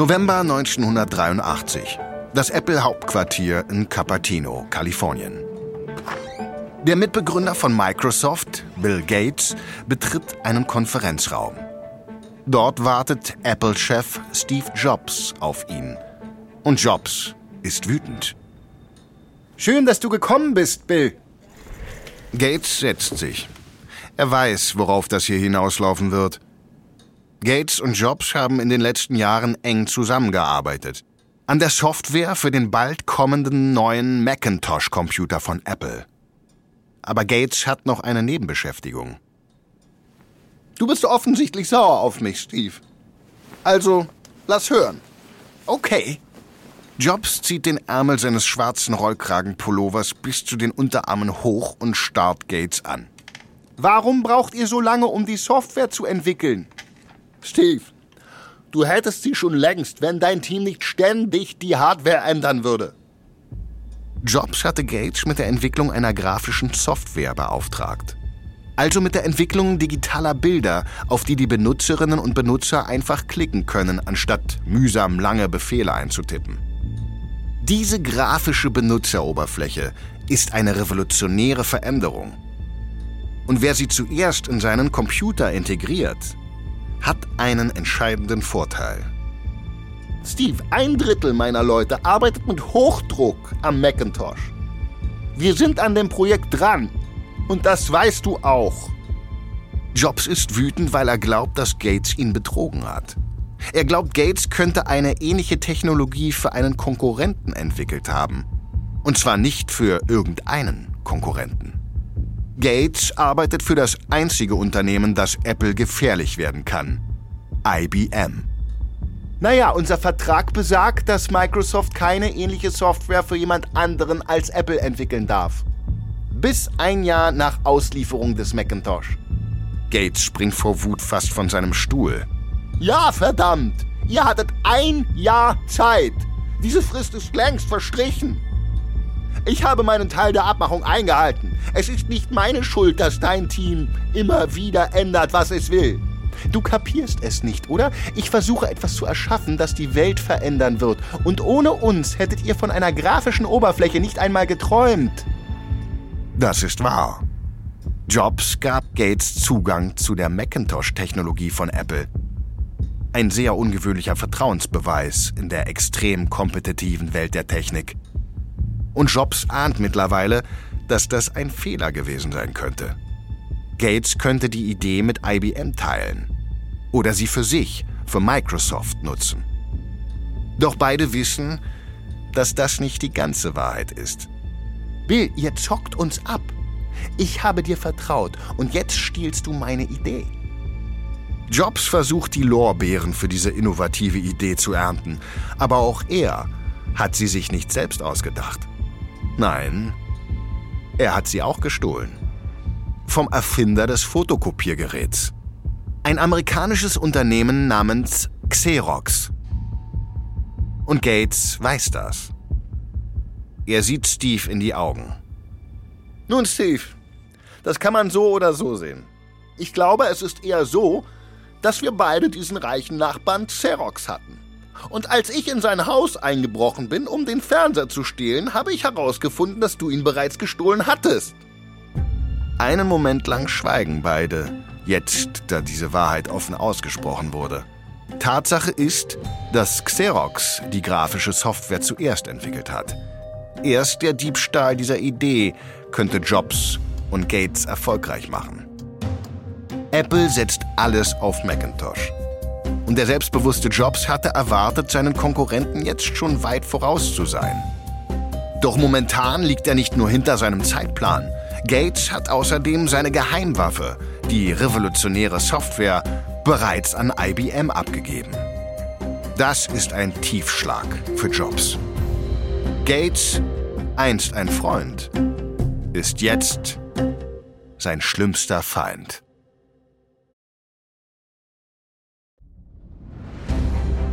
November 1983. Das Apple-Hauptquartier in Cupertino, Kalifornien. Der Mitbegründer von Microsoft, Bill Gates, betritt einen Konferenzraum. Dort wartet Apple-Chef Steve Jobs auf ihn. Und Jobs ist wütend. Schön, dass du gekommen bist, Bill. Gates setzt sich. Er weiß, worauf das hier hinauslaufen wird. Gates und Jobs haben in den letzten Jahren eng zusammengearbeitet. An der Software für den bald kommenden neuen Macintosh-Computer von Apple. Aber Gates hat noch eine Nebenbeschäftigung. Du bist offensichtlich sauer auf mich, Steve. Also, lass hören. Okay. Jobs zieht den Ärmel seines schwarzen Rollkragenpullovers bis zu den Unterarmen hoch und starrt Gates an. Warum braucht ihr so lange, um die Software zu entwickeln? Steve, du hättest sie schon längst, wenn dein Team nicht ständig die Hardware ändern würde. Jobs hatte Gates mit der Entwicklung einer grafischen Software beauftragt. Also mit der Entwicklung digitaler Bilder, auf die die Benutzerinnen und Benutzer einfach klicken können, anstatt mühsam lange Befehle einzutippen. Diese grafische Benutzeroberfläche ist eine revolutionäre Veränderung. Und wer sie zuerst in seinen Computer integriert, hat einen entscheidenden Vorteil. Steve, ein Drittel meiner Leute arbeitet mit Hochdruck am Macintosh. Wir sind an dem Projekt dran. Und das weißt du auch. Jobs ist wütend, weil er glaubt, dass Gates ihn betrogen hat. Er glaubt, Gates könnte eine ähnliche Technologie für einen Konkurrenten entwickelt haben. Und zwar nicht für irgendeinen Konkurrenten. Gates arbeitet für das einzige Unternehmen, das Apple gefährlich werden kann. IBM. Naja, unser Vertrag besagt, dass Microsoft keine ähnliche Software für jemand anderen als Apple entwickeln darf. Bis ein Jahr nach Auslieferung des Macintosh. Gates springt vor Wut fast von seinem Stuhl. Ja, verdammt! Ihr hattet ein Jahr Zeit. Diese Frist ist längst verstrichen. Ich habe meinen Teil der Abmachung eingehalten. Es ist nicht meine Schuld, dass dein Team immer wieder ändert, was es will. Du kapierst es nicht, oder? Ich versuche etwas zu erschaffen, das die Welt verändern wird. Und ohne uns hättet ihr von einer grafischen Oberfläche nicht einmal geträumt. Das ist wahr. Jobs gab Gates Zugang zu der Macintosh-Technologie von Apple. Ein sehr ungewöhnlicher Vertrauensbeweis in der extrem kompetitiven Welt der Technik. Und Jobs ahnt mittlerweile, dass das ein Fehler gewesen sein könnte. Gates könnte die Idee mit IBM teilen oder sie für sich, für Microsoft nutzen. Doch beide wissen, dass das nicht die ganze Wahrheit ist. Bill, ihr zockt uns ab. Ich habe dir vertraut und jetzt stiehlst du meine Idee. Jobs versucht die Lorbeeren für diese innovative Idee zu ernten, aber auch er hat sie sich nicht selbst ausgedacht. Nein, er hat sie auch gestohlen. Vom Erfinder des Fotokopiergeräts. Ein amerikanisches Unternehmen namens Xerox. Und Gates weiß das. Er sieht Steve in die Augen. Nun, Steve, das kann man so oder so sehen. Ich glaube, es ist eher so, dass wir beide diesen reichen Nachbarn Xerox hatten. Und als ich in sein Haus eingebrochen bin, um den Fernseher zu stehlen, habe ich herausgefunden, dass du ihn bereits gestohlen hattest. Einen Moment lang schweigen beide, jetzt da diese Wahrheit offen ausgesprochen wurde. Tatsache ist, dass Xerox die grafische Software zuerst entwickelt hat. Erst der Diebstahl dieser Idee könnte Jobs und Gates erfolgreich machen. Apple setzt alles auf Macintosh. Und der selbstbewusste Jobs hatte erwartet, seinen Konkurrenten jetzt schon weit voraus zu sein. Doch momentan liegt er nicht nur hinter seinem Zeitplan. Gates hat außerdem seine Geheimwaffe, die revolutionäre Software, bereits an IBM abgegeben. Das ist ein Tiefschlag für Jobs. Gates, einst ein Freund, ist jetzt sein schlimmster Feind.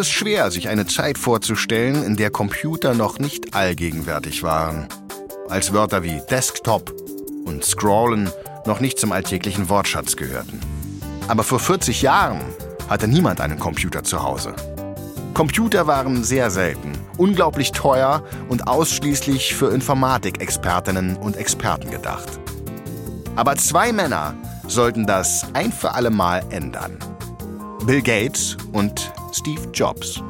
Ist schwer, sich eine Zeit vorzustellen, in der Computer noch nicht allgegenwärtig waren. Als Wörter wie Desktop und Scrollen noch nicht zum alltäglichen Wortschatz gehörten. Aber vor 40 Jahren hatte niemand einen Computer zu Hause. Computer waren sehr selten, unglaublich teuer und ausschließlich für Informatikexpertinnen und Experten gedacht. Aber zwei Männer sollten das ein für alle Mal ändern. Bill Gates und Steve Jobs.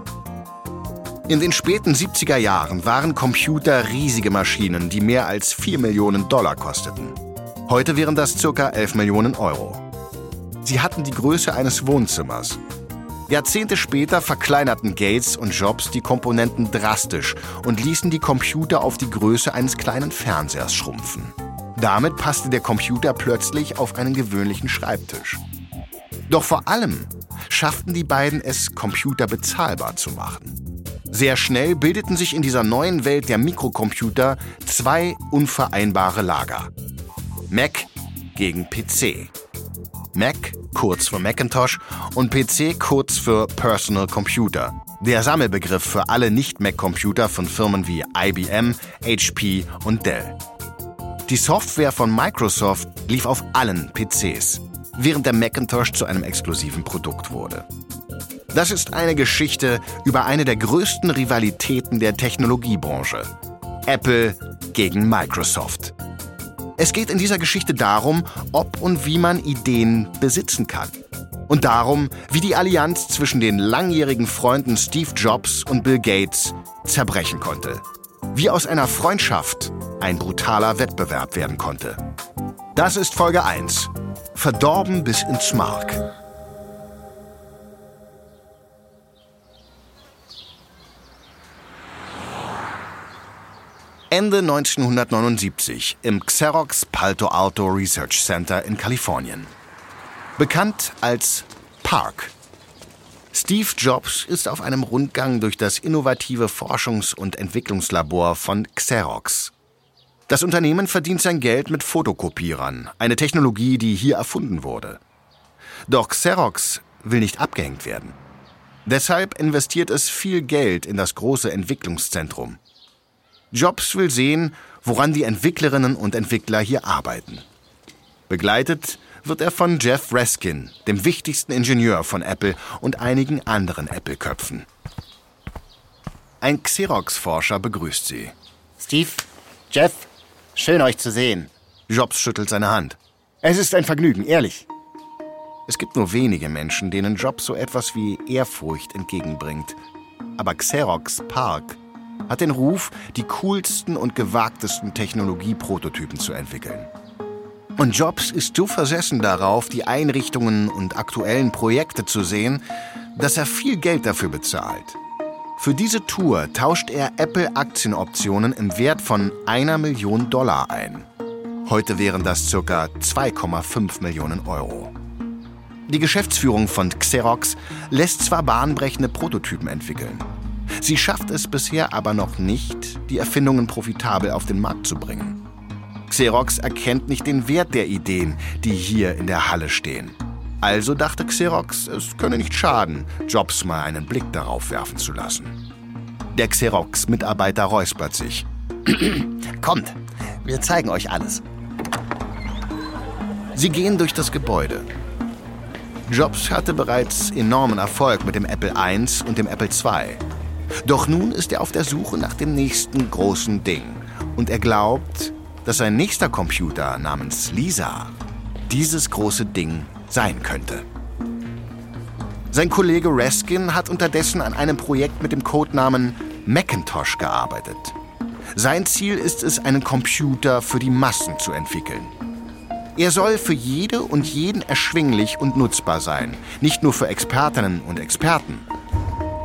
In den späten 70er Jahren waren Computer riesige Maschinen, die mehr als 4 Millionen Dollar kosteten. Heute wären das ca. 11 Millionen Euro. Sie hatten die Größe eines Wohnzimmers. Jahrzehnte später verkleinerten Gates und Jobs die Komponenten drastisch und ließen die Computer auf die Größe eines kleinen Fernsehers schrumpfen. Damit passte der Computer plötzlich auf einen gewöhnlichen Schreibtisch. Doch vor allem schafften die beiden es, Computer bezahlbar zu machen. Sehr schnell bildeten sich in dieser neuen Welt der Mikrocomputer zwei unvereinbare Lager. Mac gegen PC. Mac kurz für Macintosh und PC kurz für Personal Computer. Der Sammelbegriff für alle Nicht-Mac-Computer von Firmen wie IBM, HP und Dell. Die Software von Microsoft lief auf allen PCs, während der Macintosh zu einem exklusiven Produkt wurde. Das ist eine Geschichte über eine der größten Rivalitäten der Technologiebranche. Apple gegen Microsoft. Es geht in dieser Geschichte darum, ob und wie man Ideen besitzen kann. Und darum, wie die Allianz zwischen den langjährigen Freunden Steve Jobs und Bill Gates zerbrechen konnte. Wie aus einer Freundschaft ein brutaler Wettbewerb werden konnte. Das ist Folge 1. Verdorben bis ins Mark. Ende 1979 im Xerox Palto Alto Research Center in Kalifornien. Bekannt als Park. Steve Jobs ist auf einem Rundgang durch das innovative Forschungs- und Entwicklungslabor von Xerox. Das Unternehmen verdient sein Geld mit Fotokopierern, eine Technologie, die hier erfunden wurde. Doch Xerox will nicht abgehängt werden. Deshalb investiert es viel Geld in das große Entwicklungszentrum. Jobs will sehen, woran die Entwicklerinnen und Entwickler hier arbeiten. Begleitet wird er von Jeff Raskin, dem wichtigsten Ingenieur von Apple und einigen anderen Apple-Köpfen. Ein Xerox-Forscher begrüßt sie. Steve, Jeff, schön euch zu sehen. Jobs schüttelt seine Hand. Es ist ein Vergnügen, ehrlich. Es gibt nur wenige Menschen, denen Jobs so etwas wie Ehrfurcht entgegenbringt. Aber Xerox Park hat den Ruf, die coolsten und gewagtesten Technologieprototypen zu entwickeln. Und Jobs ist so versessen darauf, die Einrichtungen und aktuellen Projekte zu sehen, dass er viel Geld dafür bezahlt. Für diese Tour tauscht er Apple-Aktienoptionen im Wert von einer Million Dollar ein. Heute wären das ca. 2,5 Millionen Euro. Die Geschäftsführung von Xerox lässt zwar bahnbrechende Prototypen entwickeln, Sie schafft es bisher aber noch nicht, die Erfindungen profitabel auf den Markt zu bringen. Xerox erkennt nicht den Wert der Ideen, die hier in der Halle stehen. Also dachte Xerox, es könne nicht schaden, Jobs mal einen Blick darauf werfen zu lassen. Der Xerox-Mitarbeiter räuspert sich. Kommt, wir zeigen euch alles. Sie gehen durch das Gebäude. Jobs hatte bereits enormen Erfolg mit dem Apple I und dem Apple II. Doch nun ist er auf der Suche nach dem nächsten großen Ding. Und er glaubt, dass sein nächster Computer namens Lisa dieses große Ding sein könnte. Sein Kollege Raskin hat unterdessen an einem Projekt mit dem Codenamen Macintosh gearbeitet. Sein Ziel ist es, einen Computer für die Massen zu entwickeln. Er soll für jede und jeden erschwinglich und nutzbar sein, nicht nur für Expertinnen und Experten.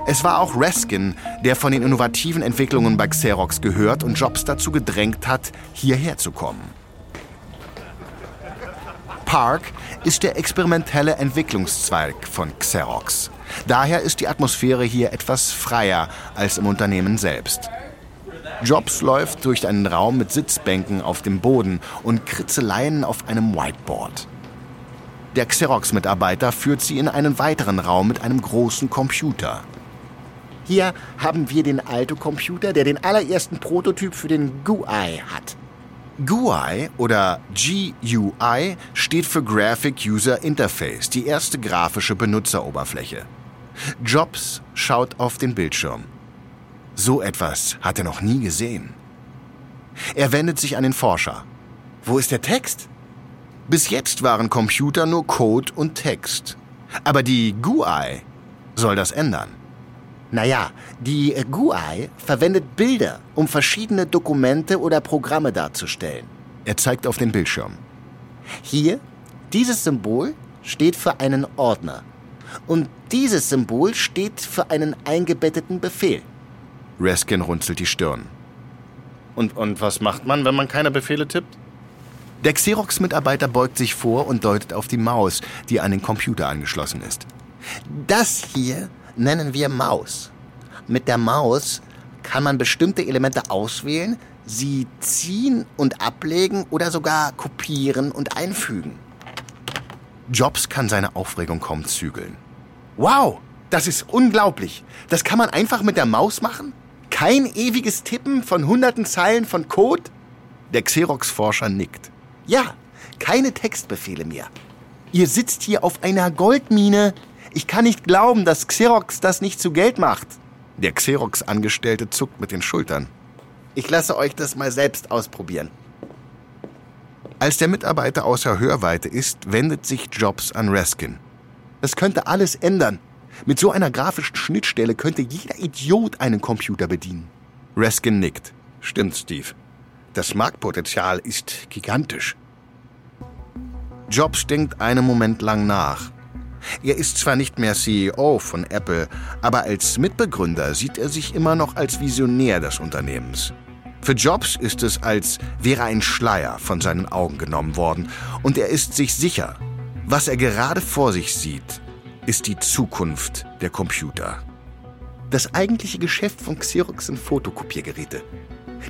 Es war auch Raskin, der von den innovativen Entwicklungen bei Xerox gehört und Jobs dazu gedrängt hat, hierher zu kommen. Park ist der experimentelle Entwicklungszweig von Xerox. Daher ist die Atmosphäre hier etwas freier als im Unternehmen selbst. Jobs läuft durch einen Raum mit Sitzbänken auf dem Boden und Kritzeleien auf einem Whiteboard. Der Xerox-Mitarbeiter führt sie in einen weiteren Raum mit einem großen Computer. Hier haben wir den Alto-Computer, der den allerersten Prototyp für den GUI hat. GUI oder GUI steht für Graphic User Interface, die erste grafische Benutzeroberfläche. Jobs schaut auf den Bildschirm. So etwas hat er noch nie gesehen. Er wendet sich an den Forscher. Wo ist der Text? Bis jetzt waren Computer nur Code und Text. Aber die GUI soll das ändern. Naja, die GUI verwendet Bilder, um verschiedene Dokumente oder Programme darzustellen. Er zeigt auf den Bildschirm. Hier, dieses Symbol steht für einen Ordner. Und dieses Symbol steht für einen eingebetteten Befehl. Raskin runzelt die Stirn. Und, und was macht man, wenn man keine Befehle tippt? Der Xerox-Mitarbeiter beugt sich vor und deutet auf die Maus, die an den Computer angeschlossen ist. Das hier nennen wir Maus. Mit der Maus kann man bestimmte Elemente auswählen, sie ziehen und ablegen oder sogar kopieren und einfügen. Jobs kann seine Aufregung kaum zügeln. Wow, das ist unglaublich. Das kann man einfach mit der Maus machen? Kein ewiges Tippen von hunderten Zeilen von Code? Der Xerox-Forscher nickt. Ja, keine Textbefehle mehr. Ihr sitzt hier auf einer Goldmine. Ich kann nicht glauben, dass Xerox das nicht zu Geld macht. Der Xerox-Angestellte zuckt mit den Schultern. Ich lasse euch das mal selbst ausprobieren. Als der Mitarbeiter außer Hörweite ist, wendet sich Jobs an Raskin. Das könnte alles ändern. Mit so einer grafischen Schnittstelle könnte jeder Idiot einen Computer bedienen. Raskin nickt. Stimmt, Steve. Das Marktpotenzial ist gigantisch. Jobs denkt einen Moment lang nach. Er ist zwar nicht mehr CEO von Apple, aber als Mitbegründer sieht er sich immer noch als Visionär des Unternehmens. Für Jobs ist es, als wäre ein Schleier von seinen Augen genommen worden und er ist sich sicher, was er gerade vor sich sieht, ist die Zukunft der Computer. Das eigentliche Geschäft von Xerox sind Fotokopiergeräte.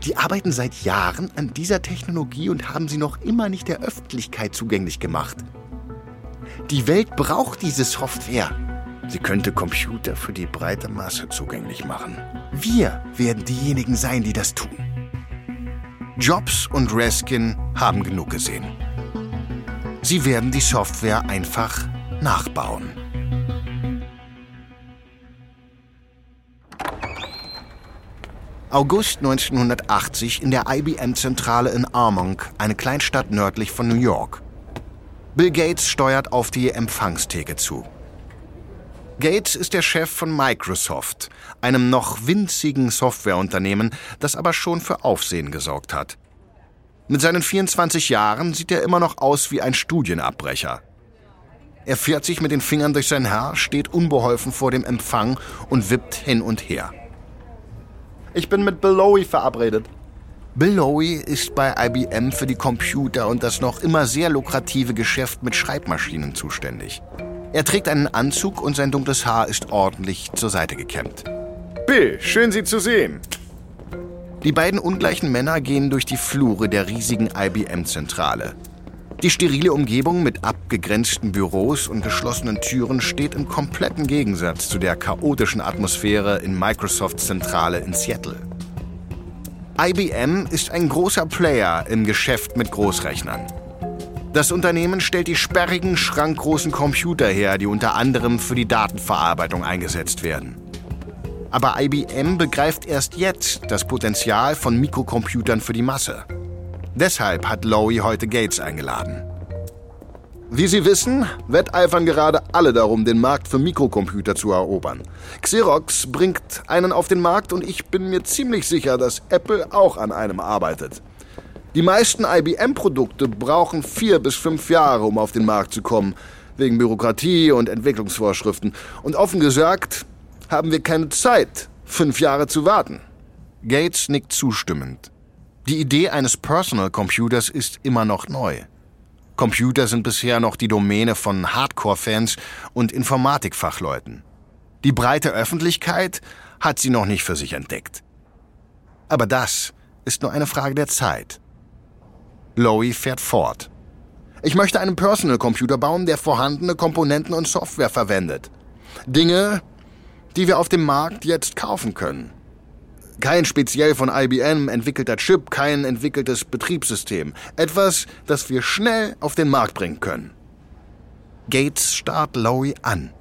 Die arbeiten seit Jahren an dieser Technologie und haben sie noch immer nicht der Öffentlichkeit zugänglich gemacht. Die Welt braucht diese Software. Sie könnte Computer für die breite Masse zugänglich machen. Wir werden diejenigen sein, die das tun. Jobs und Raskin haben genug gesehen. Sie werden die Software einfach nachbauen. August 1980 in der IBM-Zentrale in Armonk, eine Kleinstadt nördlich von New York. Bill Gates steuert auf die Empfangstheke zu. Gates ist der Chef von Microsoft, einem noch winzigen Softwareunternehmen, das aber schon für Aufsehen gesorgt hat. Mit seinen 24 Jahren sieht er immer noch aus wie ein Studienabbrecher. Er fährt sich mit den Fingern durch sein Haar, steht unbeholfen vor dem Empfang und wippt hin und her. Ich bin mit Bill Lowy verabredet. Bill Lowy ist bei IBM für die Computer und das noch immer sehr lukrative Geschäft mit Schreibmaschinen zuständig. Er trägt einen Anzug und sein dunkles Haar ist ordentlich zur Seite gekämmt. Bill, schön Sie zu sehen. Die beiden ungleichen Männer gehen durch die Flure der riesigen IBM-Zentrale. Die sterile Umgebung mit abgegrenzten Büros und geschlossenen Türen steht im kompletten Gegensatz zu der chaotischen Atmosphäre in Microsofts Zentrale in Seattle. IBM ist ein großer Player im Geschäft mit Großrechnern. Das Unternehmen stellt die sperrigen, schrankgroßen Computer her, die unter anderem für die Datenverarbeitung eingesetzt werden. Aber IBM begreift erst jetzt das Potenzial von Mikrocomputern für die Masse. Deshalb hat Lowy heute Gates eingeladen. Wie Sie wissen, wetteifern gerade alle darum, den Markt für Mikrocomputer zu erobern. Xerox bringt einen auf den Markt und ich bin mir ziemlich sicher, dass Apple auch an einem arbeitet. Die meisten IBM-Produkte brauchen vier bis fünf Jahre, um auf den Markt zu kommen, wegen Bürokratie und Entwicklungsvorschriften. Und offen gesagt, haben wir keine Zeit, fünf Jahre zu warten. Gates nickt zustimmend. Die Idee eines Personal Computers ist immer noch neu. Computer sind bisher noch die Domäne von Hardcore-Fans und Informatikfachleuten. Die breite Öffentlichkeit hat sie noch nicht für sich entdeckt. Aber das ist nur eine Frage der Zeit. Lowy fährt fort. Ich möchte einen Personal Computer bauen, der vorhandene Komponenten und Software verwendet. Dinge, die wir auf dem Markt jetzt kaufen können. Kein speziell von IBM entwickelter Chip, kein entwickeltes Betriebssystem. Etwas, das wir schnell auf den Markt bringen können. Gates starrt Lowy an.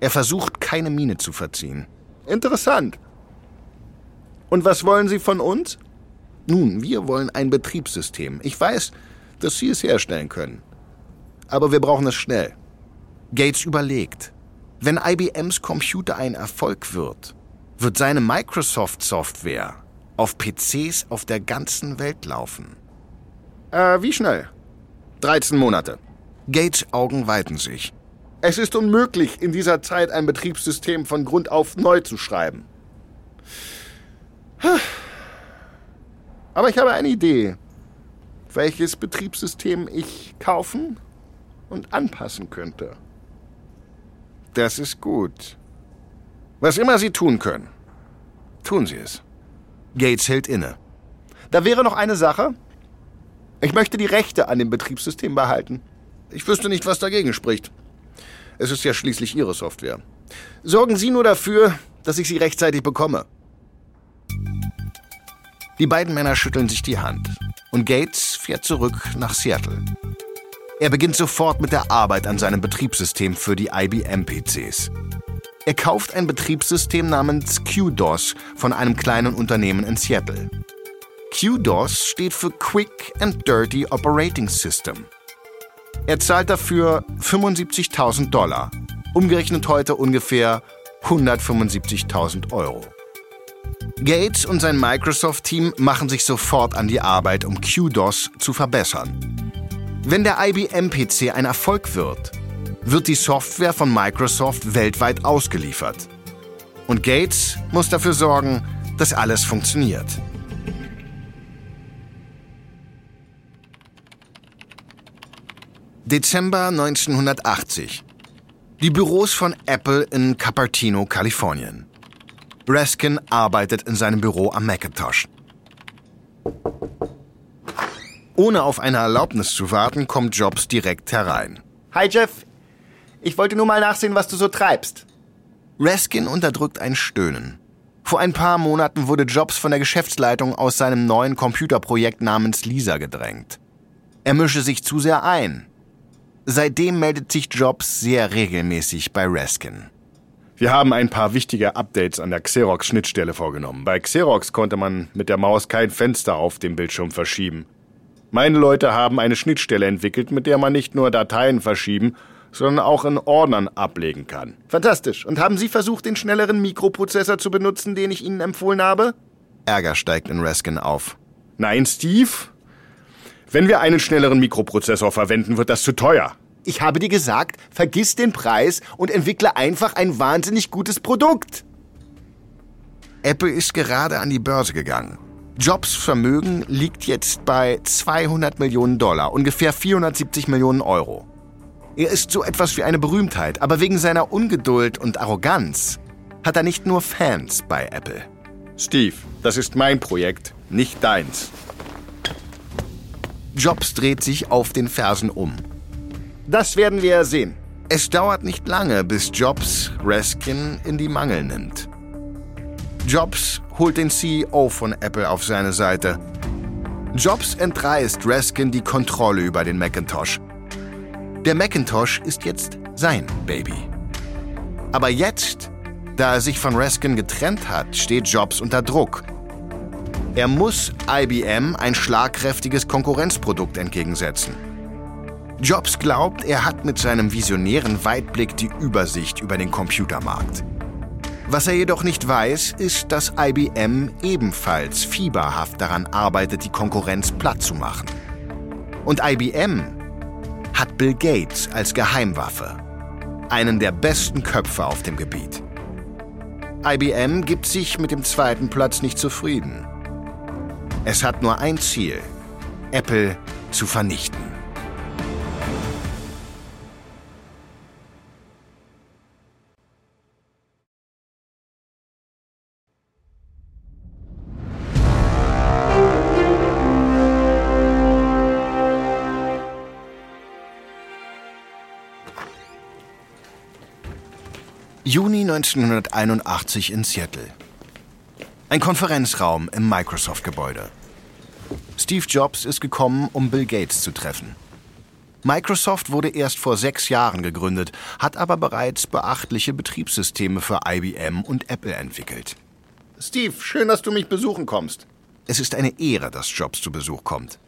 Er versucht, keine Miene zu verziehen. Interessant. Und was wollen Sie von uns? Nun, wir wollen ein Betriebssystem. Ich weiß, dass Sie es herstellen können. Aber wir brauchen es schnell. Gates überlegt. Wenn IBMs Computer ein Erfolg wird, wird seine Microsoft-Software auf PCs auf der ganzen Welt laufen. Äh, wie schnell? 13 Monate. Gates Augen weiten sich. Es ist unmöglich, in dieser Zeit ein Betriebssystem von Grund auf neu zu schreiben. Aber ich habe eine Idee, welches Betriebssystem ich kaufen und anpassen könnte. Das ist gut. Was immer Sie tun können, tun Sie es. Gates hält inne. Da wäre noch eine Sache. Ich möchte die Rechte an dem Betriebssystem behalten. Ich wüsste nicht, was dagegen spricht. Es ist ja schließlich Ihre Software. Sorgen Sie nur dafür, dass ich sie rechtzeitig bekomme. Die beiden Männer schütteln sich die Hand und Gates fährt zurück nach Seattle. Er beginnt sofort mit der Arbeit an seinem Betriebssystem für die IBM-PCs. Er kauft ein Betriebssystem namens QDOS von einem kleinen Unternehmen in Seattle. QDOS steht für Quick and Dirty Operating System. Er zahlt dafür 75.000 Dollar, umgerechnet heute ungefähr 175.000 Euro. Gates und sein Microsoft-Team machen sich sofort an die Arbeit, um QDOS zu verbessern. Wenn der IBM-PC ein Erfolg wird, wird die Software von Microsoft weltweit ausgeliefert. Und Gates muss dafür sorgen, dass alles funktioniert. Dezember 1980. Die Büros von Apple in Cupertino, Kalifornien. Raskin arbeitet in seinem Büro am Macintosh. Ohne auf eine Erlaubnis zu warten, kommt Jobs direkt herein. Hi Jeff, ich wollte nur mal nachsehen, was du so treibst. Raskin unterdrückt ein Stöhnen. Vor ein paar Monaten wurde Jobs von der Geschäftsleitung aus seinem neuen Computerprojekt namens Lisa gedrängt. Er mische sich zu sehr ein. Seitdem meldet sich Jobs sehr regelmäßig bei Raskin. Wir haben ein paar wichtige Updates an der Xerox-Schnittstelle vorgenommen. Bei Xerox konnte man mit der Maus kein Fenster auf dem Bildschirm verschieben. Meine Leute haben eine Schnittstelle entwickelt, mit der man nicht nur Dateien verschieben, sondern auch in Ordnern ablegen kann. Fantastisch. Und haben Sie versucht, den schnelleren Mikroprozessor zu benutzen, den ich Ihnen empfohlen habe? Ärger steigt in Raskin auf. Nein, Steve. Wenn wir einen schnelleren Mikroprozessor verwenden, wird das zu teuer. Ich habe dir gesagt, vergiss den Preis und entwickle einfach ein wahnsinnig gutes Produkt. Apple ist gerade an die Börse gegangen. Jobs Vermögen liegt jetzt bei 200 Millionen Dollar, ungefähr 470 Millionen Euro. Er ist so etwas wie eine Berühmtheit, aber wegen seiner Ungeduld und Arroganz hat er nicht nur Fans bei Apple. Steve, das ist mein Projekt, nicht deins. Jobs dreht sich auf den Fersen um. Das werden wir sehen. Es dauert nicht lange, bis Jobs Raskin in die Mangel nimmt. Jobs holt den CEO von Apple auf seine Seite. Jobs entreißt Raskin die Kontrolle über den Macintosh. Der Macintosh ist jetzt sein Baby. Aber jetzt, da er sich von Raskin getrennt hat, steht Jobs unter Druck. Er muss IBM ein schlagkräftiges Konkurrenzprodukt entgegensetzen. Jobs glaubt, er hat mit seinem visionären Weitblick die Übersicht über den Computermarkt. Was er jedoch nicht weiß, ist, dass IBM ebenfalls fieberhaft daran arbeitet, die Konkurrenz platt zu machen. Und IBM hat Bill Gates als Geheimwaffe, einen der besten Köpfe auf dem Gebiet. IBM gibt sich mit dem zweiten Platz nicht zufrieden. Es hat nur ein Ziel, Apple zu vernichten. Juni 1981 in Seattle. Ein Konferenzraum im Microsoft-Gebäude. Steve Jobs ist gekommen, um Bill Gates zu treffen. Microsoft wurde erst vor sechs Jahren gegründet, hat aber bereits beachtliche Betriebssysteme für IBM und Apple entwickelt. Steve, schön, dass du mich besuchen kommst. Es ist eine Ehre, dass Jobs zu Besuch kommt.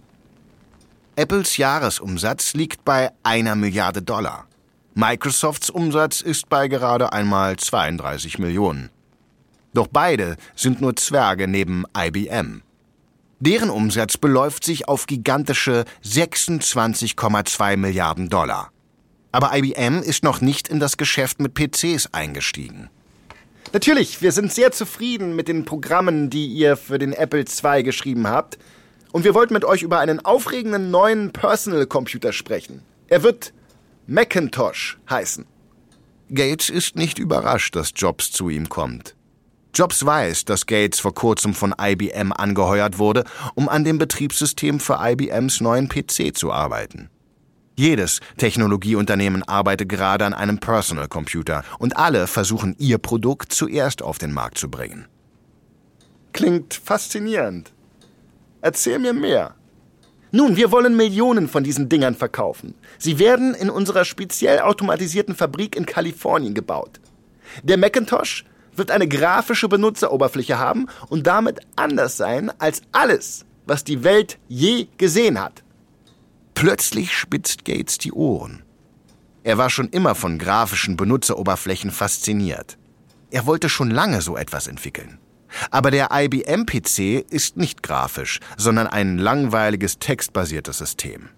Apples Jahresumsatz liegt bei einer Milliarde Dollar. Microsofts Umsatz ist bei gerade einmal 32 Millionen. Doch beide sind nur Zwerge neben IBM. Deren Umsatz beläuft sich auf gigantische 26,2 Milliarden Dollar. Aber IBM ist noch nicht in das Geschäft mit PCs eingestiegen. Natürlich, wir sind sehr zufrieden mit den Programmen, die ihr für den Apple II geschrieben habt. Und wir wollten mit euch über einen aufregenden neuen Personal Computer sprechen. Er wird Macintosh heißen. Gates ist nicht überrascht, dass Jobs zu ihm kommt. Jobs weiß, dass Gates vor kurzem von IBM angeheuert wurde, um an dem Betriebssystem für IBMs neuen PC zu arbeiten. Jedes Technologieunternehmen arbeitet gerade an einem Personal Computer und alle versuchen ihr Produkt zuerst auf den Markt zu bringen. Klingt faszinierend. Erzähl mir mehr. Nun, wir wollen Millionen von diesen Dingern verkaufen. Sie werden in unserer speziell automatisierten Fabrik in Kalifornien gebaut. Der Macintosh wird eine grafische Benutzeroberfläche haben und damit anders sein als alles, was die Welt je gesehen hat. Plötzlich spitzt Gates die Ohren. Er war schon immer von grafischen Benutzeroberflächen fasziniert. Er wollte schon lange so etwas entwickeln. Aber der IBM-PC ist nicht grafisch, sondern ein langweiliges textbasiertes System.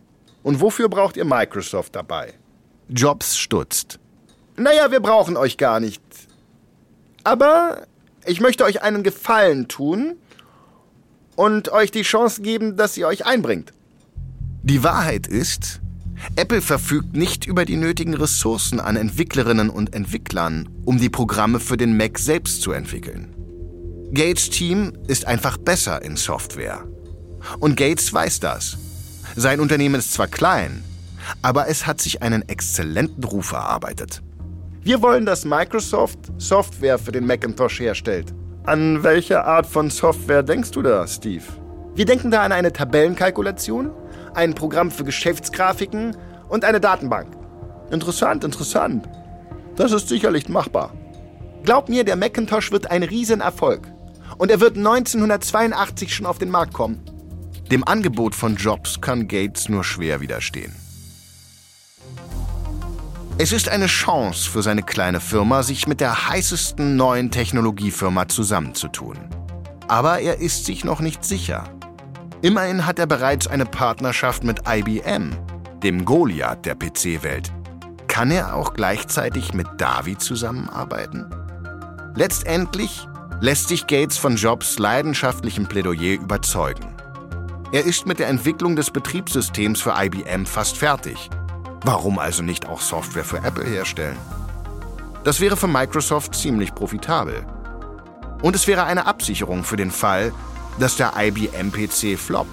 Und wofür braucht ihr Microsoft dabei? Jobs stutzt. Naja, wir brauchen euch gar nicht. Aber ich möchte euch einen Gefallen tun und euch die Chance geben, dass ihr euch einbringt. Die Wahrheit ist, Apple verfügt nicht über die nötigen Ressourcen an Entwicklerinnen und Entwicklern, um die Programme für den Mac selbst zu entwickeln. Gates Team ist einfach besser in Software. Und Gates weiß das. Sein Unternehmen ist zwar klein, aber es hat sich einen exzellenten Ruf erarbeitet. Wir wollen, dass Microsoft Software für den Macintosh herstellt. An welche Art von Software denkst du da, Steve? Wir denken da an eine Tabellenkalkulation, ein Programm für Geschäftsgrafiken und eine Datenbank. Interessant, interessant. Das ist sicherlich machbar. Glaub mir, der Macintosh wird ein Riesenerfolg. Und er wird 1982 schon auf den Markt kommen. Dem Angebot von Jobs kann Gates nur schwer widerstehen. Es ist eine Chance für seine kleine Firma, sich mit der heißesten neuen Technologiefirma zusammenzutun. Aber er ist sich noch nicht sicher. Immerhin hat er bereits eine Partnerschaft mit IBM, dem Goliath der PC-Welt. Kann er auch gleichzeitig mit Davi zusammenarbeiten? Letztendlich lässt sich Gates von Jobs leidenschaftlichem Plädoyer überzeugen. Er ist mit der Entwicklung des Betriebssystems für IBM fast fertig Warum also nicht auch Software für Apple herstellen? Das wäre für Microsoft ziemlich profitabel. Und es wäre eine Absicherung für den Fall, dass der IBM-PC floppt.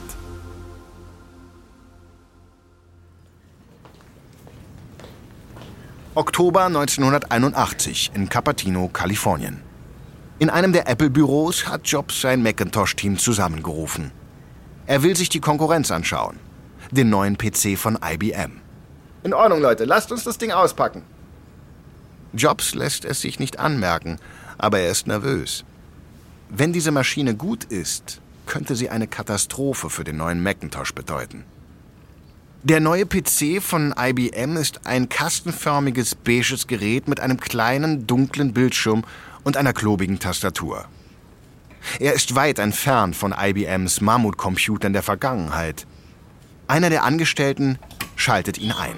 Oktober 1981 in Cupertino, Kalifornien. In einem der Apple-Büros hat Jobs sein Macintosh-Team zusammengerufen. Er will sich die Konkurrenz anschauen. Den neuen PC von IBM. In Ordnung, Leute, lasst uns das Ding auspacken. Jobs lässt es sich nicht anmerken, aber er ist nervös. Wenn diese Maschine gut ist, könnte sie eine Katastrophe für den neuen Macintosh bedeuten. Der neue PC von IBM ist ein kastenförmiges beiges Gerät mit einem kleinen dunklen Bildschirm und einer klobigen Tastatur. Er ist weit entfernt von IBMs Mammutcomputern der Vergangenheit. Einer der Angestellten schaltet ihn ein.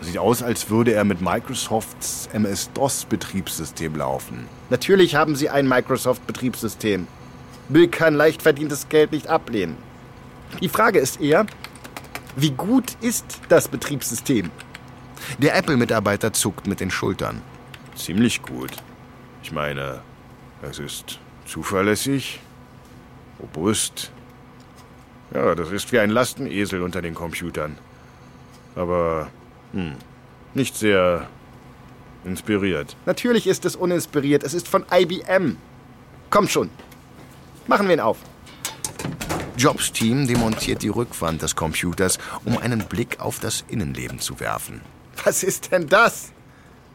Sieht aus, als würde er mit Microsofts MS-DOS-Betriebssystem laufen. Natürlich haben sie ein Microsoft-Betriebssystem. Bill kann leicht verdientes Geld nicht ablehnen. Die Frage ist eher, wie gut ist das Betriebssystem? Der Apple-Mitarbeiter zuckt mit den Schultern. Ziemlich gut. Ich meine, es ist zuverlässig, robust, ja, das ist wie ein Lastenesel unter den Computern. Aber, hm, Nicht sehr inspiriert. Natürlich ist es uninspiriert. Es ist von IBM. Komm schon. Machen wir ihn auf. Jobs Team demontiert die Rückwand des Computers, um einen Blick auf das Innenleben zu werfen. Was ist denn das?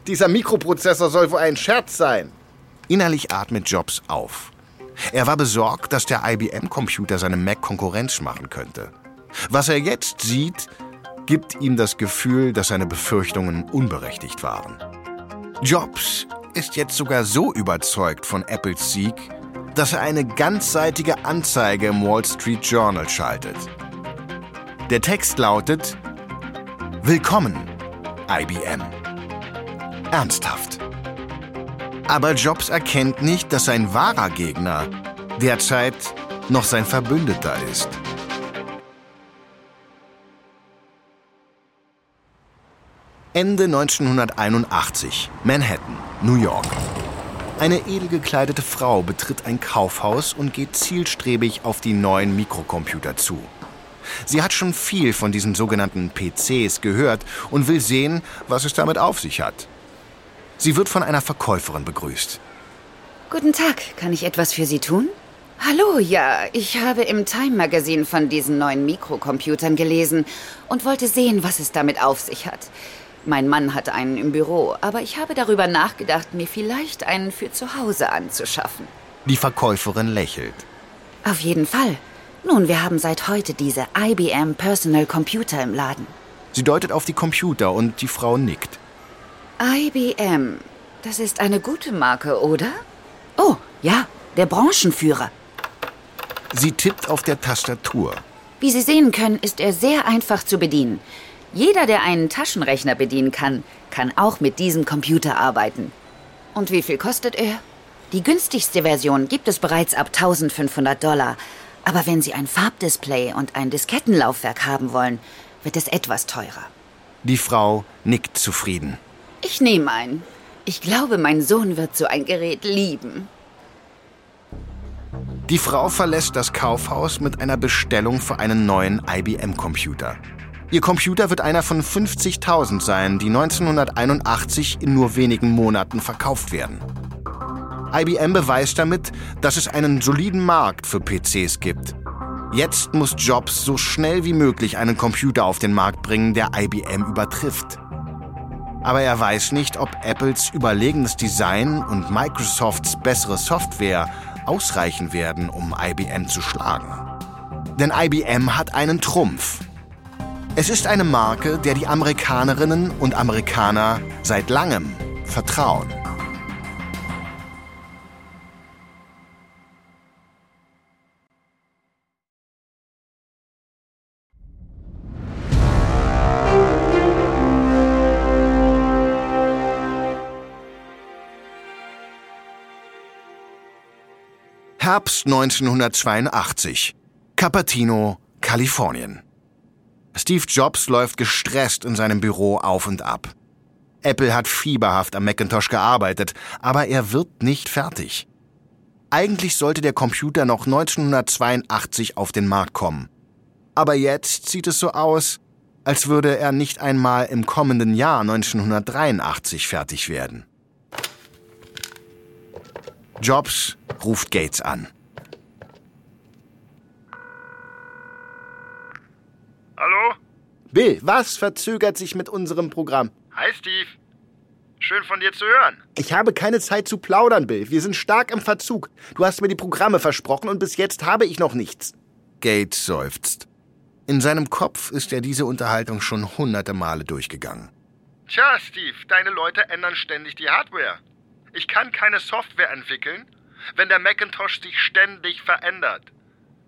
Dieser Mikroprozessor soll wohl ein Scherz sein. Innerlich atmet Jobs auf. Er war besorgt, dass der IBM-Computer seinem Mac Konkurrenz machen könnte. Was er jetzt sieht, gibt ihm das Gefühl, dass seine Befürchtungen unberechtigt waren. Jobs ist jetzt sogar so überzeugt von Apples Sieg, dass er eine ganzseitige Anzeige im Wall Street Journal schaltet. Der Text lautet Willkommen, IBM. Ernsthaft. Aber Jobs erkennt nicht, dass sein wahrer Gegner derzeit noch sein Verbündeter ist. Ende 1981, Manhattan, New York. Eine edel gekleidete Frau betritt ein Kaufhaus und geht zielstrebig auf die neuen Mikrocomputer zu. Sie hat schon viel von diesen sogenannten PCs gehört und will sehen, was es damit auf sich hat. Sie wird von einer Verkäuferin begrüßt. Guten Tag, kann ich etwas für Sie tun? Hallo, ja, ich habe im Time Magazine von diesen neuen Mikrocomputern gelesen und wollte sehen, was es damit auf sich hat. Mein Mann hat einen im Büro, aber ich habe darüber nachgedacht, mir vielleicht einen für zu Hause anzuschaffen. Die Verkäuferin lächelt. Auf jeden Fall. Nun, wir haben seit heute diese IBM Personal Computer im Laden. Sie deutet auf die Computer und die Frau nickt. IBM, das ist eine gute Marke, oder? Oh, ja, der Branchenführer. Sie tippt auf der Tastatur. Wie Sie sehen können, ist er sehr einfach zu bedienen. Jeder, der einen Taschenrechner bedienen kann, kann auch mit diesem Computer arbeiten. Und wie viel kostet er? Die günstigste Version gibt es bereits ab 1500 Dollar. Aber wenn Sie ein Farbdisplay und ein Diskettenlaufwerk haben wollen, wird es etwas teurer. Die Frau nickt zufrieden. Ich nehme einen. Ich glaube, mein Sohn wird so ein Gerät lieben. Die Frau verlässt das Kaufhaus mit einer Bestellung für einen neuen IBM-Computer. Ihr Computer wird einer von 50.000 sein, die 1981 in nur wenigen Monaten verkauft werden. IBM beweist damit, dass es einen soliden Markt für PCs gibt. Jetzt muss Jobs so schnell wie möglich einen Computer auf den Markt bringen, der IBM übertrifft. Aber er weiß nicht, ob Apples überlegenes Design und Microsofts bessere Software ausreichen werden, um IBM zu schlagen. Denn IBM hat einen Trumpf. Es ist eine Marke, der die Amerikanerinnen und Amerikaner seit langem vertrauen. Herbst 1982. Cupertino, Kalifornien. Steve Jobs läuft gestresst in seinem Büro auf und ab. Apple hat fieberhaft am Macintosh gearbeitet, aber er wird nicht fertig. Eigentlich sollte der Computer noch 1982 auf den Markt kommen. Aber jetzt sieht es so aus, als würde er nicht einmal im kommenden Jahr 1983 fertig werden. Jobs ruft Gates an. Hallo? Bill, was verzögert sich mit unserem Programm? Hi, Steve. Schön von dir zu hören. Ich habe keine Zeit zu plaudern, Bill. Wir sind stark im Verzug. Du hast mir die Programme versprochen und bis jetzt habe ich noch nichts. Gates seufzt. In seinem Kopf ist er diese Unterhaltung schon hunderte Male durchgegangen. Tja, Steve, deine Leute ändern ständig die Hardware. Ich kann keine Software entwickeln, wenn der Macintosh sich ständig verändert.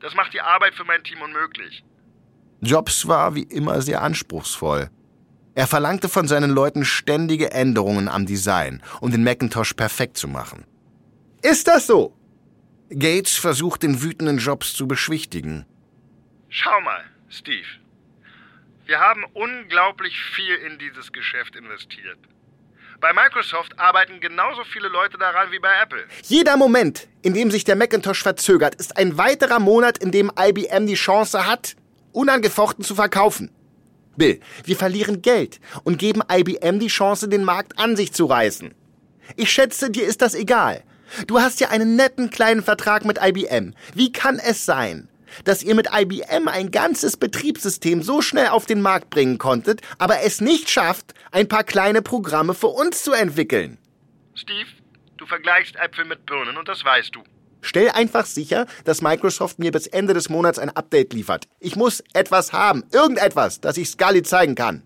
Das macht die Arbeit für mein Team unmöglich. Jobs war wie immer sehr anspruchsvoll. Er verlangte von seinen Leuten ständige Änderungen am Design, um den Macintosh perfekt zu machen. Ist das so? Gates versucht den wütenden Jobs zu beschwichtigen. Schau mal, Steve. Wir haben unglaublich viel in dieses Geschäft investiert. Bei Microsoft arbeiten genauso viele Leute daran wie bei Apple. Jeder Moment, in dem sich der Macintosh verzögert, ist ein weiterer Monat, in dem IBM die Chance hat, unangefochten zu verkaufen. Bill, wir verlieren Geld und geben IBM die Chance, den Markt an sich zu reißen. Ich schätze, dir ist das egal. Du hast ja einen netten kleinen Vertrag mit IBM. Wie kann es sein, dass ihr mit IBM ein ganzes Betriebssystem so schnell auf den Markt bringen konntet, aber es nicht schafft, ein paar kleine Programme für uns zu entwickeln? Steve, du vergleichst Äpfel mit Birnen und das weißt du. Stell einfach sicher, dass Microsoft mir bis Ende des Monats ein Update liefert. Ich muss etwas haben, irgendetwas, das ich Scully zeigen kann.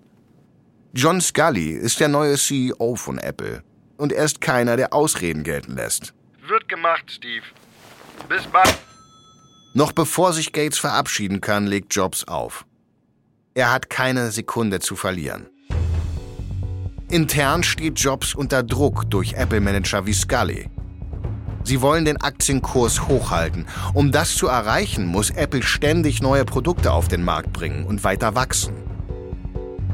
John Scully ist der neue CEO von Apple. Und er ist keiner, der Ausreden gelten lässt. Wird gemacht, Steve. Bis bald. Noch bevor sich Gates verabschieden kann, legt Jobs auf. Er hat keine Sekunde zu verlieren. Intern steht Jobs unter Druck durch Apple-Manager wie Scully. Sie wollen den Aktienkurs hochhalten. Um das zu erreichen, muss Apple ständig neue Produkte auf den Markt bringen und weiter wachsen.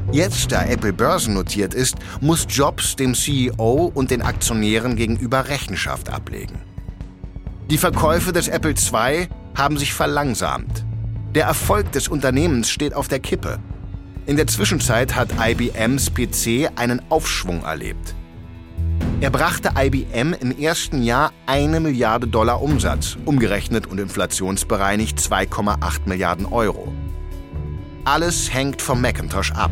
Jetzt, da Apple börsennotiert ist, muss Jobs dem CEO und den Aktionären gegenüber Rechenschaft ablegen. Die Verkäufe des Apple II haben sich verlangsamt. Der Erfolg des Unternehmens steht auf der Kippe. In der Zwischenzeit hat IBMs PC einen Aufschwung erlebt. Er brachte IBM im ersten Jahr eine Milliarde Dollar Umsatz, umgerechnet und inflationsbereinigt 2,8 Milliarden Euro. Alles hängt vom Macintosh ab.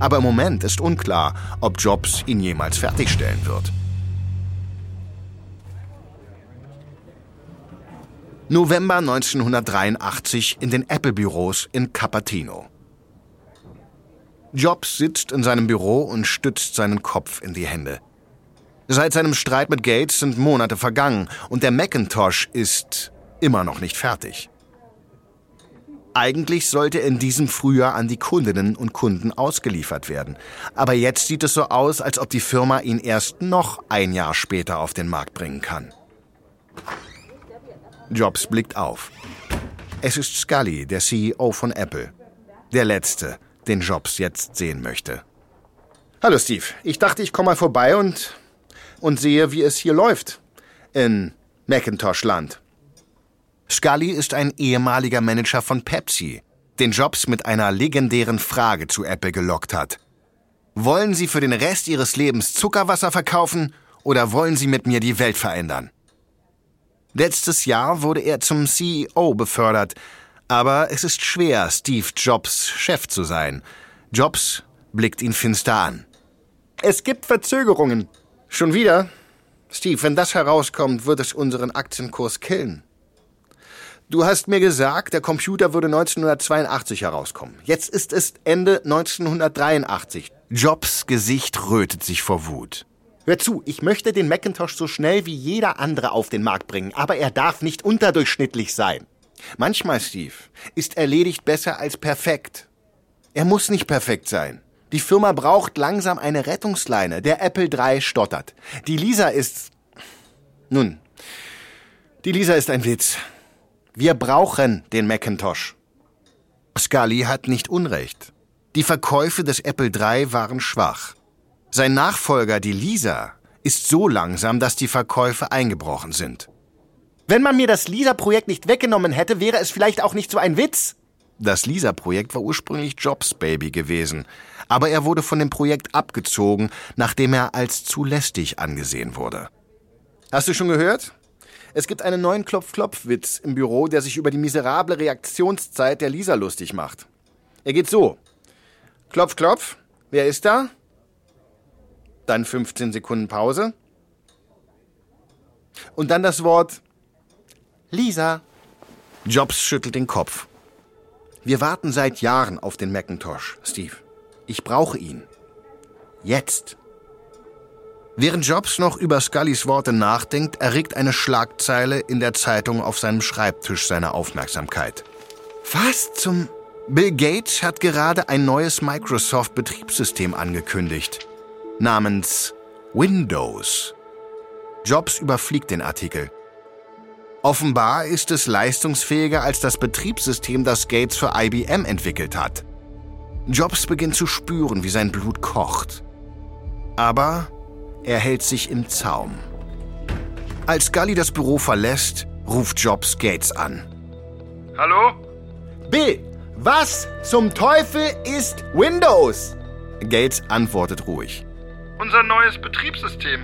Aber im Moment ist unklar, ob Jobs ihn jemals fertigstellen wird. November 1983 in den Apple-Büros in Cupertino. Jobs sitzt in seinem Büro und stützt seinen Kopf in die Hände. Seit seinem Streit mit Gates sind Monate vergangen und der Macintosh ist immer noch nicht fertig. Eigentlich sollte in diesem Frühjahr an die Kundinnen und Kunden ausgeliefert werden. Aber jetzt sieht es so aus, als ob die Firma ihn erst noch ein Jahr später auf den Markt bringen kann. Jobs blickt auf. Es ist Scully, der CEO von Apple. Der letzte, den Jobs jetzt sehen möchte. Hallo Steve, ich dachte, ich komme mal vorbei und und sehe, wie es hier läuft. In Macintosh-Land. Scully ist ein ehemaliger Manager von Pepsi, den Jobs mit einer legendären Frage zu Apple gelockt hat. Wollen Sie für den Rest Ihres Lebens Zuckerwasser verkaufen oder wollen Sie mit mir die Welt verändern? Letztes Jahr wurde er zum CEO befördert, aber es ist schwer, Steve Jobs Chef zu sein. Jobs blickt ihn finster an. Es gibt Verzögerungen. Schon wieder? Steve, wenn das herauskommt, wird es unseren Aktienkurs killen. Du hast mir gesagt, der Computer würde 1982 herauskommen. Jetzt ist es Ende 1983. Jobs Gesicht rötet sich vor Wut. Hör zu, ich möchte den Macintosh so schnell wie jeder andere auf den Markt bringen, aber er darf nicht unterdurchschnittlich sein. Manchmal, Steve, ist erledigt besser als perfekt. Er muss nicht perfekt sein. Die Firma braucht langsam eine Rettungsleine. Der Apple III stottert. Die Lisa ist. Nun, die Lisa ist ein Witz. Wir brauchen den Macintosh. Scully hat nicht Unrecht. Die Verkäufe des Apple III waren schwach. Sein Nachfolger, die Lisa, ist so langsam, dass die Verkäufe eingebrochen sind. Wenn man mir das Lisa-Projekt nicht weggenommen hätte, wäre es vielleicht auch nicht so ein Witz. Das Lisa-Projekt war ursprünglich Jobs Baby gewesen, aber er wurde von dem Projekt abgezogen, nachdem er als zu lästig angesehen wurde. Hast du schon gehört? Es gibt einen neuen Klopf-Klopf-Witz im Büro, der sich über die miserable Reaktionszeit der Lisa lustig macht. Er geht so. Klopf, klopf. Wer ist da? Dann 15 Sekunden Pause. Und dann das Wort Lisa. Jobs schüttelt den Kopf. Wir warten seit Jahren auf den Macintosh, Steve. Ich brauche ihn. Jetzt. Während Jobs noch über Scullys Worte nachdenkt, erregt eine Schlagzeile in der Zeitung auf seinem Schreibtisch seine Aufmerksamkeit. Was zum... Bill Gates hat gerade ein neues Microsoft-Betriebssystem angekündigt. Namens Windows. Jobs überfliegt den Artikel. Offenbar ist es leistungsfähiger als das Betriebssystem, das Gates für IBM entwickelt hat. Jobs beginnt zu spüren, wie sein Blut kocht. Aber er hält sich im Zaum. Als Gully das Büro verlässt, ruft Jobs Gates an. Hallo? Bill, Was zum Teufel ist Windows? Gates antwortet ruhig. Unser neues Betriebssystem.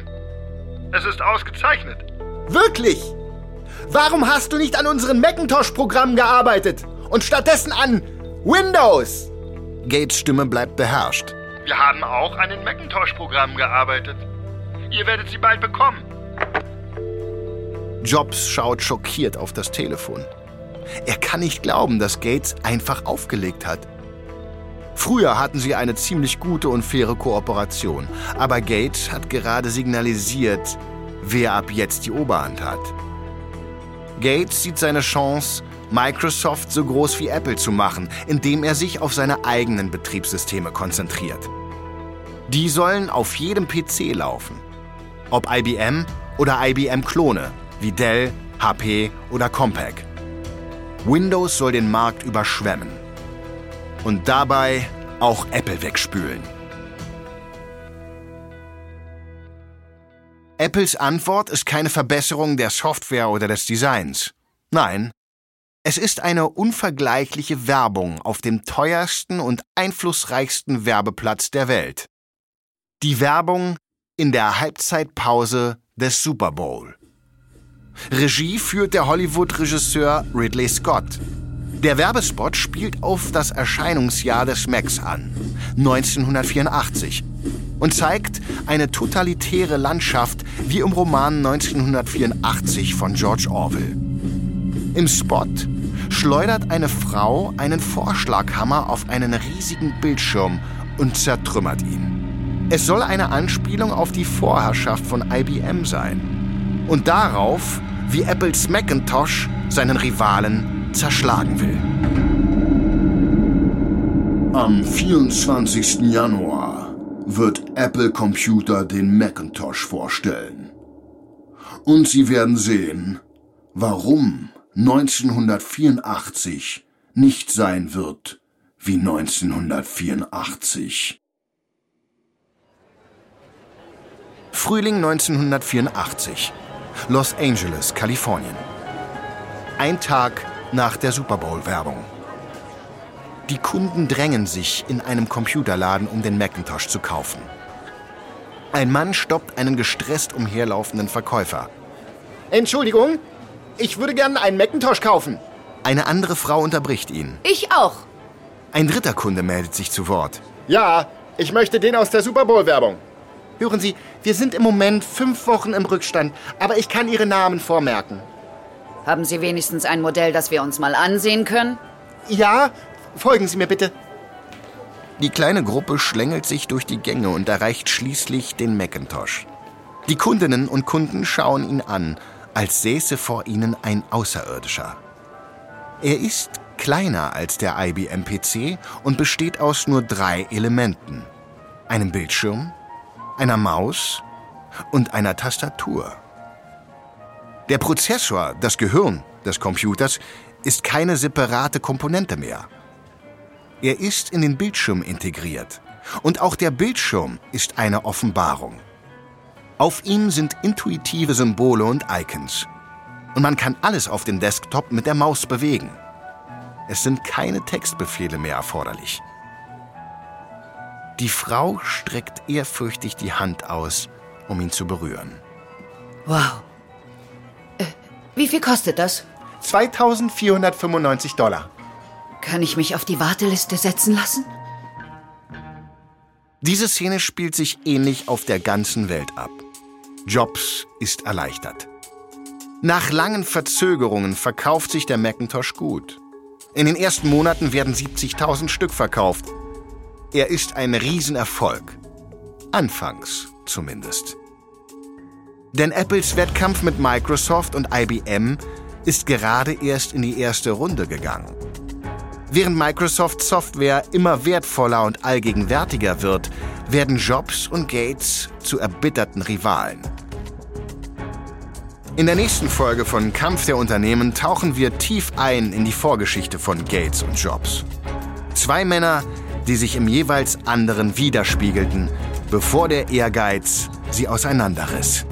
Es ist ausgezeichnet. Wirklich? Warum hast du nicht an unseren Macintosh-Programmen gearbeitet und stattdessen an Windows? Gates Stimme bleibt beherrscht. Wir haben auch an den Macintosh-Programmen gearbeitet. Ihr werdet sie bald bekommen. Jobs schaut schockiert auf das Telefon. Er kann nicht glauben, dass Gates einfach aufgelegt hat. Früher hatten sie eine ziemlich gute und faire Kooperation, aber Gates hat gerade signalisiert, wer ab jetzt die Oberhand hat. Gates sieht seine Chance, Microsoft so groß wie Apple zu machen, indem er sich auf seine eigenen Betriebssysteme konzentriert. Die sollen auf jedem PC laufen. Ob IBM oder IBM-Klone, wie Dell, HP oder Compaq. Windows soll den Markt überschwemmen. Und dabei auch Apple wegspülen. Apples Antwort ist keine Verbesserung der Software oder des Designs. Nein, es ist eine unvergleichliche Werbung auf dem teuersten und einflussreichsten Werbeplatz der Welt. Die Werbung in der Halbzeitpause des Super Bowl. Regie führt der Hollywood-Regisseur Ridley Scott. Der Werbespot spielt auf das Erscheinungsjahr des Macs an, 1984, und zeigt eine totalitäre Landschaft wie im Roman 1984 von George Orwell. Im Spot schleudert eine Frau einen Vorschlaghammer auf einen riesigen Bildschirm und zertrümmert ihn. Es soll eine Anspielung auf die Vorherrschaft von IBM sein und darauf, wie Apples Macintosh seinen Rivalen zerschlagen will. Am 24. Januar wird Apple Computer den Macintosh vorstellen. Und Sie werden sehen, warum 1984 nicht sein wird wie 1984. Frühling 1984. Los Angeles, Kalifornien. Ein Tag nach der Super Bowl-Werbung. Die Kunden drängen sich in einem Computerladen, um den Macintosh zu kaufen. Ein Mann stoppt einen gestresst umherlaufenden Verkäufer. Entschuldigung, ich würde gerne einen Macintosh kaufen. Eine andere Frau unterbricht ihn. Ich auch. Ein dritter Kunde meldet sich zu Wort. Ja, ich möchte den aus der Super Bowl-Werbung. Hören Sie, wir sind im Moment fünf Wochen im Rückstand, aber ich kann Ihre Namen vormerken. Haben Sie wenigstens ein Modell, das wir uns mal ansehen können? Ja, folgen Sie mir bitte. Die kleine Gruppe schlängelt sich durch die Gänge und erreicht schließlich den Macintosh. Die Kundinnen und Kunden schauen ihn an, als säße vor ihnen ein Außerirdischer. Er ist kleiner als der IBM PC und besteht aus nur drei Elementen. Einem Bildschirm, einer Maus und einer Tastatur. Der Prozessor, das Gehirn des Computers, ist keine separate Komponente mehr. Er ist in den Bildschirm integriert. Und auch der Bildschirm ist eine Offenbarung. Auf ihm sind intuitive Symbole und Icons. Und man kann alles auf dem Desktop mit der Maus bewegen. Es sind keine Textbefehle mehr erforderlich. Die Frau streckt ehrfürchtig die Hand aus, um ihn zu berühren. Wow. Äh, wie viel kostet das? 2495 Dollar. Kann ich mich auf die Warteliste setzen lassen? Diese Szene spielt sich ähnlich auf der ganzen Welt ab. Jobs ist erleichtert. Nach langen Verzögerungen verkauft sich der Macintosh gut. In den ersten Monaten werden 70.000 Stück verkauft. Er ist ein Riesenerfolg. Anfangs zumindest. Denn Apples Wettkampf mit Microsoft und IBM ist gerade erst in die erste Runde gegangen. Während Microsoft Software immer wertvoller und allgegenwärtiger wird, werden Jobs und Gates zu erbitterten Rivalen. In der nächsten Folge von Kampf der Unternehmen tauchen wir tief ein in die Vorgeschichte von Gates und Jobs. Zwei Männer, die sich im jeweils anderen widerspiegelten, bevor der Ehrgeiz sie auseinanderriss.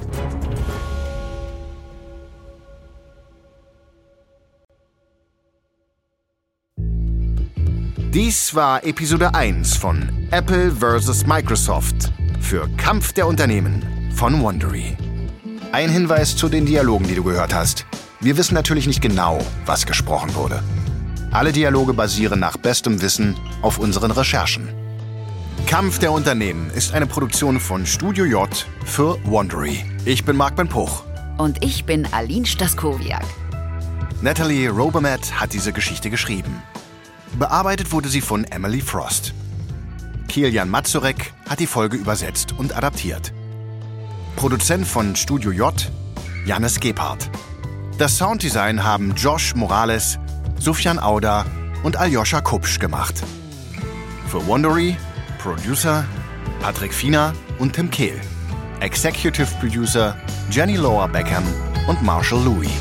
Dies war Episode 1 von Apple vs. Microsoft für Kampf der Unternehmen von Wondery. Ein Hinweis zu den Dialogen, die du gehört hast. Wir wissen natürlich nicht genau, was gesprochen wurde. Alle Dialoge basieren nach bestem Wissen auf unseren Recherchen. Kampf der Unternehmen ist eine Produktion von Studio J für Wondery. Ich bin Marc Ben Puch. Und ich bin Aline Staskowiak. Natalie Robermatt hat diese Geschichte geschrieben. Bearbeitet wurde sie von Emily Frost. Kilian Mazurek hat die Folge übersetzt und adaptiert. Produzent von Studio J, Jannis Gebhardt. Das Sounddesign haben Josh Morales, Sufjan Auda und Aljoscha Kupsch gemacht. Für Wondery, Producer Patrick Fiener und Tim Kehl. Executive Producer Jenny Lower Beckham und Marshall Louis.